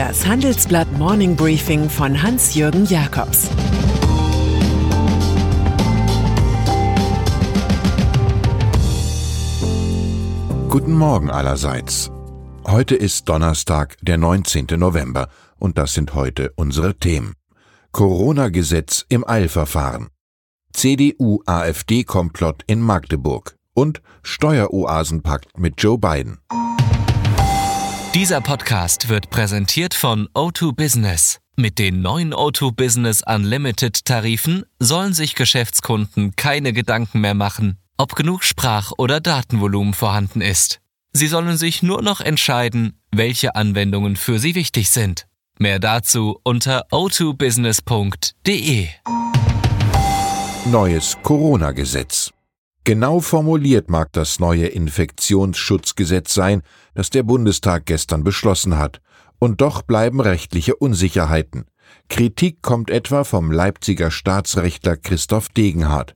Das Handelsblatt Morning Briefing von Hans-Jürgen Jakobs Guten Morgen allerseits. Heute ist Donnerstag, der 19. November, und das sind heute unsere Themen. Corona-Gesetz im Eilverfahren. CDU-AfD-Komplott in Magdeburg und Steueroasenpakt mit Joe Biden. Dieser Podcast wird präsentiert von O2 Business. Mit den neuen O2 Business Unlimited Tarifen sollen sich Geschäftskunden keine Gedanken mehr machen, ob genug Sprach- oder Datenvolumen vorhanden ist. Sie sollen sich nur noch entscheiden, welche Anwendungen für sie wichtig sind. Mehr dazu unter o2business.de. Neues Corona-Gesetz. Genau formuliert mag das neue Infektionsschutzgesetz sein, das der Bundestag gestern beschlossen hat, und doch bleiben rechtliche Unsicherheiten. Kritik kommt etwa vom Leipziger Staatsrechtler Christoph Degenhardt.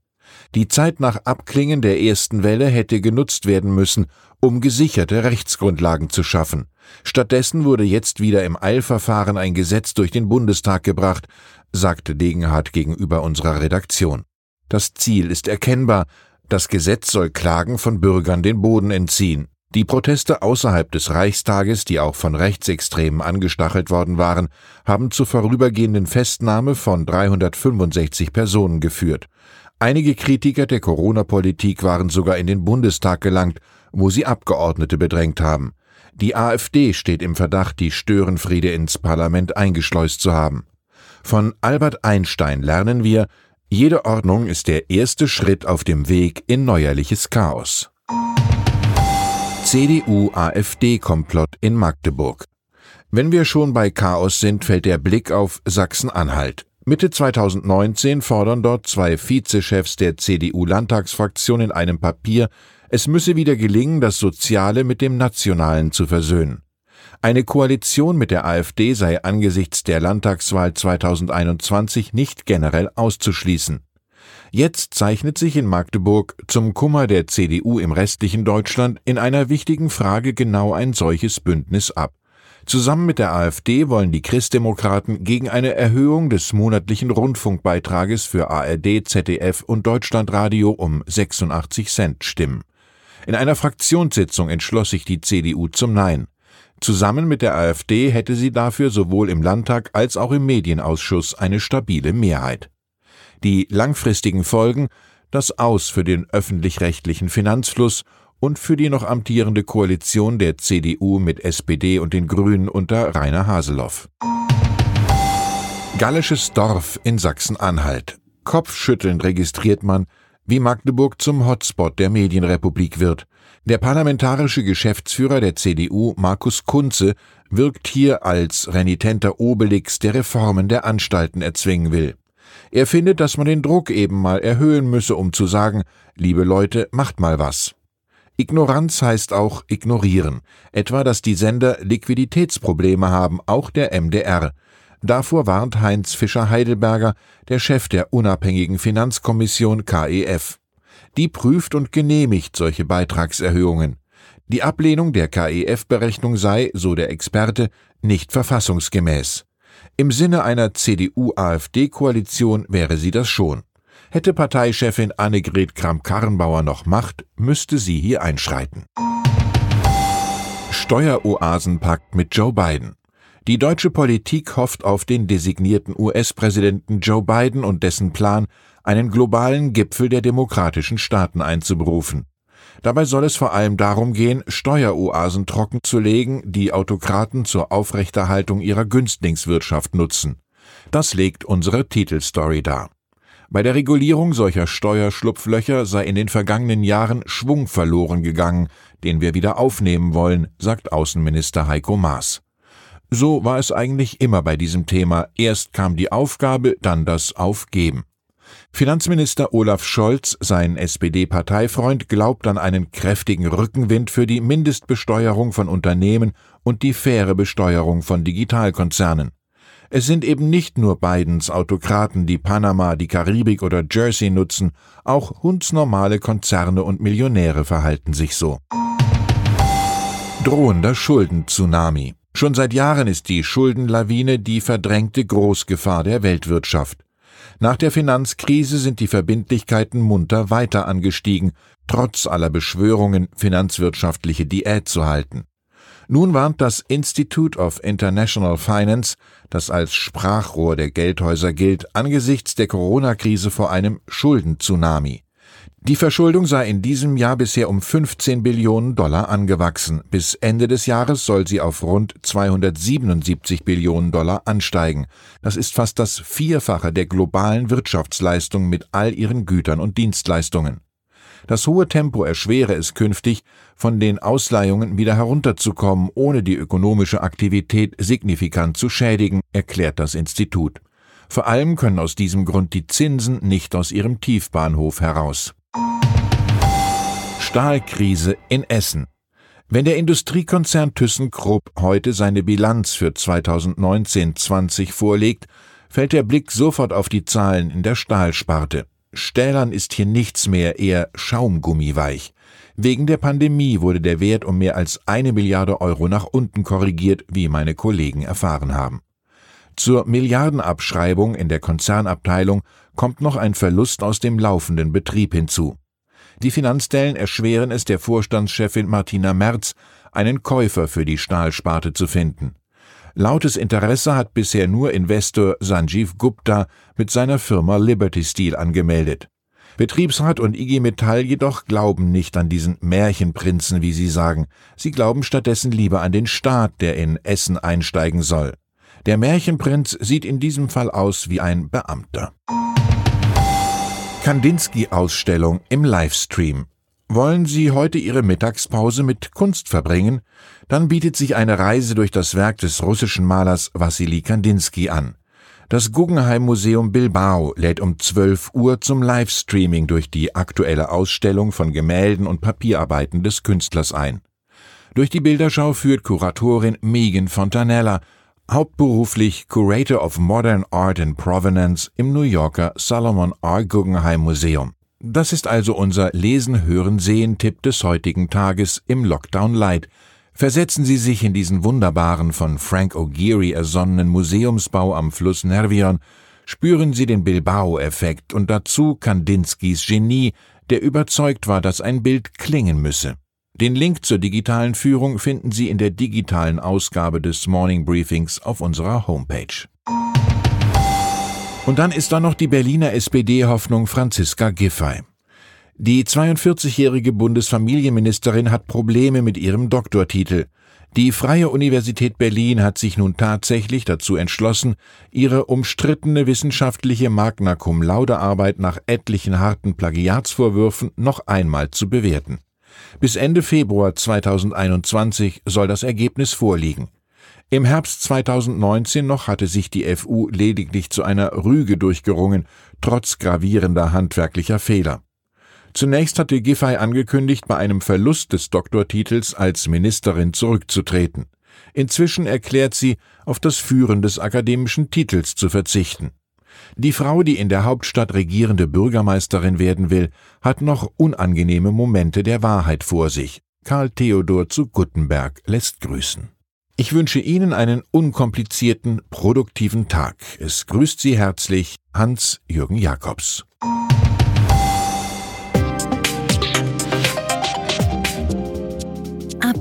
Die Zeit nach Abklingen der ersten Welle hätte genutzt werden müssen, um gesicherte Rechtsgrundlagen zu schaffen. Stattdessen wurde jetzt wieder im Eilverfahren ein Gesetz durch den Bundestag gebracht, sagte Degenhardt gegenüber unserer Redaktion. Das Ziel ist erkennbar, das Gesetz soll Klagen von Bürgern den Boden entziehen. Die Proteste außerhalb des Reichstages, die auch von Rechtsextremen angestachelt worden waren, haben zur vorübergehenden Festnahme von 365 Personen geführt. Einige Kritiker der Corona-Politik waren sogar in den Bundestag gelangt, wo sie Abgeordnete bedrängt haben. Die AfD steht im Verdacht, die Störenfriede ins Parlament eingeschleust zu haben. Von Albert Einstein lernen wir, jede Ordnung ist der erste Schritt auf dem Weg in neuerliches Chaos. CDU-AfD-Komplott in Magdeburg. Wenn wir schon bei Chaos sind, fällt der Blick auf Sachsen-Anhalt. Mitte 2019 fordern dort zwei Vizechefs der CDU-Landtagsfraktion in einem Papier, es müsse wieder gelingen, das Soziale mit dem Nationalen zu versöhnen. Eine Koalition mit der AfD sei angesichts der Landtagswahl 2021 nicht generell auszuschließen. Jetzt zeichnet sich in Magdeburg zum Kummer der CDU im restlichen Deutschland in einer wichtigen Frage genau ein solches Bündnis ab. Zusammen mit der AfD wollen die Christdemokraten gegen eine Erhöhung des monatlichen Rundfunkbeitrages für ARD, ZDF und Deutschlandradio um 86 Cent stimmen. In einer Fraktionssitzung entschloss sich die CDU zum Nein. Zusammen mit der AfD hätte sie dafür sowohl im Landtag als auch im Medienausschuss eine stabile Mehrheit. Die langfristigen Folgen das Aus für den öffentlich-rechtlichen Finanzfluss und für die noch amtierende Koalition der CDU mit SPD und den Grünen unter Rainer Haseloff. Gallisches Dorf in Sachsen-Anhalt. Kopfschüttelnd registriert man, wie Magdeburg zum Hotspot der Medienrepublik wird. Der parlamentarische Geschäftsführer der CDU, Markus Kunze, wirkt hier als renitenter Obelix, der Reformen der Anstalten erzwingen will. Er findet, dass man den Druck eben mal erhöhen müsse, um zu sagen, liebe Leute, macht mal was. Ignoranz heißt auch ignorieren, etwa dass die Sender Liquiditätsprobleme haben, auch der MDR. Davor warnt Heinz Fischer-Heidelberger, der Chef der unabhängigen Finanzkommission KEF. Die prüft und genehmigt solche Beitragserhöhungen. Die Ablehnung der KEF-Berechnung sei, so der Experte, nicht verfassungsgemäß. Im Sinne einer CDU-AfD-Koalition wäre sie das schon. Hätte Parteichefin Annegret Kramp-Karrenbauer noch Macht, müsste sie hier einschreiten. Steueroasenpakt mit Joe Biden. Die deutsche Politik hofft auf den designierten US-Präsidenten Joe Biden und dessen Plan, einen globalen Gipfel der demokratischen Staaten einzuberufen. Dabei soll es vor allem darum gehen, Steueroasen trockenzulegen, die Autokraten zur Aufrechterhaltung ihrer Günstlingswirtschaft nutzen. Das legt unsere Titelstory dar. Bei der Regulierung solcher Steuerschlupflöcher sei in den vergangenen Jahren Schwung verloren gegangen, den wir wieder aufnehmen wollen, sagt Außenminister Heiko Maas. So war es eigentlich immer bei diesem Thema. Erst kam die Aufgabe, dann das Aufgeben. Finanzminister Olaf Scholz, sein SPD-Parteifreund, glaubt an einen kräftigen Rückenwind für die Mindestbesteuerung von Unternehmen und die faire Besteuerung von Digitalkonzernen. Es sind eben nicht nur Bidens Autokraten, die Panama, die Karibik oder Jersey nutzen, auch hundsnormale Konzerne und Millionäre verhalten sich so. Drohender Schulden-Tsunami. Schon seit Jahren ist die Schuldenlawine die verdrängte Großgefahr der Weltwirtschaft. Nach der Finanzkrise sind die Verbindlichkeiten munter weiter angestiegen, trotz aller Beschwörungen, finanzwirtschaftliche Diät zu halten. Nun warnt das Institute of International Finance, das als Sprachrohr der Geldhäuser gilt, angesichts der Corona-Krise vor einem Schuldenzunami. Die Verschuldung sei in diesem Jahr bisher um 15 Billionen Dollar angewachsen. Bis Ende des Jahres soll sie auf rund 277 Billionen Dollar ansteigen. Das ist fast das Vierfache der globalen Wirtschaftsleistung mit all ihren Gütern und Dienstleistungen. Das hohe Tempo erschwere es künftig, von den Ausleihungen wieder herunterzukommen, ohne die ökonomische Aktivität signifikant zu schädigen, erklärt das Institut. Vor allem können aus diesem Grund die Zinsen nicht aus ihrem Tiefbahnhof heraus. Stahlkrise in Essen. Wenn der Industriekonzern ThyssenKrupp heute seine Bilanz für 2019-20 vorlegt, fällt der Blick sofort auf die Zahlen in der Stahlsparte. Stählern ist hier nichts mehr, eher Schaumgummiweich. Wegen der Pandemie wurde der Wert um mehr als eine Milliarde Euro nach unten korrigiert, wie meine Kollegen erfahren haben. Zur Milliardenabschreibung in der Konzernabteilung kommt noch ein Verlust aus dem laufenden Betrieb hinzu. Die Finanzstellen erschweren es der Vorstandschefin Martina Merz, einen Käufer für die Stahlsparte zu finden. Lautes Interesse hat bisher nur Investor Sanjeev Gupta mit seiner Firma Liberty Steel angemeldet. Betriebsrat und IG Metall jedoch glauben nicht an diesen Märchenprinzen, wie sie sagen. Sie glauben stattdessen lieber an den Staat, der in Essen einsteigen soll. Der Märchenprinz sieht in diesem Fall aus wie ein Beamter. Kandinsky-Ausstellung im Livestream. Wollen Sie heute Ihre Mittagspause mit Kunst verbringen? Dann bietet sich eine Reise durch das Werk des russischen Malers Wassili Kandinsky an. Das Guggenheim Museum Bilbao lädt um 12 Uhr zum Livestreaming durch die aktuelle Ausstellung von Gemälden und Papierarbeiten des Künstlers ein. Durch die Bilderschau führt Kuratorin Megan Fontanella hauptberuflich Curator of Modern Art and Provenance im New Yorker Solomon R. Guggenheim Museum. Das ist also unser Lesen, Hören, Sehen-Tipp des heutigen Tages im Lockdown Light. Versetzen Sie sich in diesen wunderbaren, von Frank O'Geary ersonnenen Museumsbau am Fluss Nervion, spüren Sie den Bilbao-Effekt und dazu Kandinskys Genie, der überzeugt war, dass ein Bild klingen müsse. Den Link zur digitalen Führung finden Sie in der digitalen Ausgabe des Morning Briefings auf unserer Homepage. Und dann ist da noch die Berliner SPD-Hoffnung Franziska Giffey. Die 42-jährige Bundesfamilienministerin hat Probleme mit ihrem Doktortitel. Die Freie Universität Berlin hat sich nun tatsächlich dazu entschlossen, ihre umstrittene wissenschaftliche Magna Cum Laude Arbeit nach etlichen harten Plagiatsvorwürfen noch einmal zu bewerten. Bis Ende Februar 2021 soll das Ergebnis vorliegen. Im Herbst 2019 noch hatte sich die FU lediglich zu einer Rüge durchgerungen, trotz gravierender handwerklicher Fehler. Zunächst hatte Giffey angekündigt, bei einem Verlust des Doktortitels als Ministerin zurückzutreten. Inzwischen erklärt sie, auf das Führen des akademischen Titels zu verzichten. Die Frau, die in der Hauptstadt regierende Bürgermeisterin werden will, hat noch unangenehme Momente der Wahrheit vor sich. Karl Theodor zu Guttenberg lässt grüßen. Ich wünsche Ihnen einen unkomplizierten, produktiven Tag. Es grüßt Sie herzlich Hans-Jürgen Jakobs.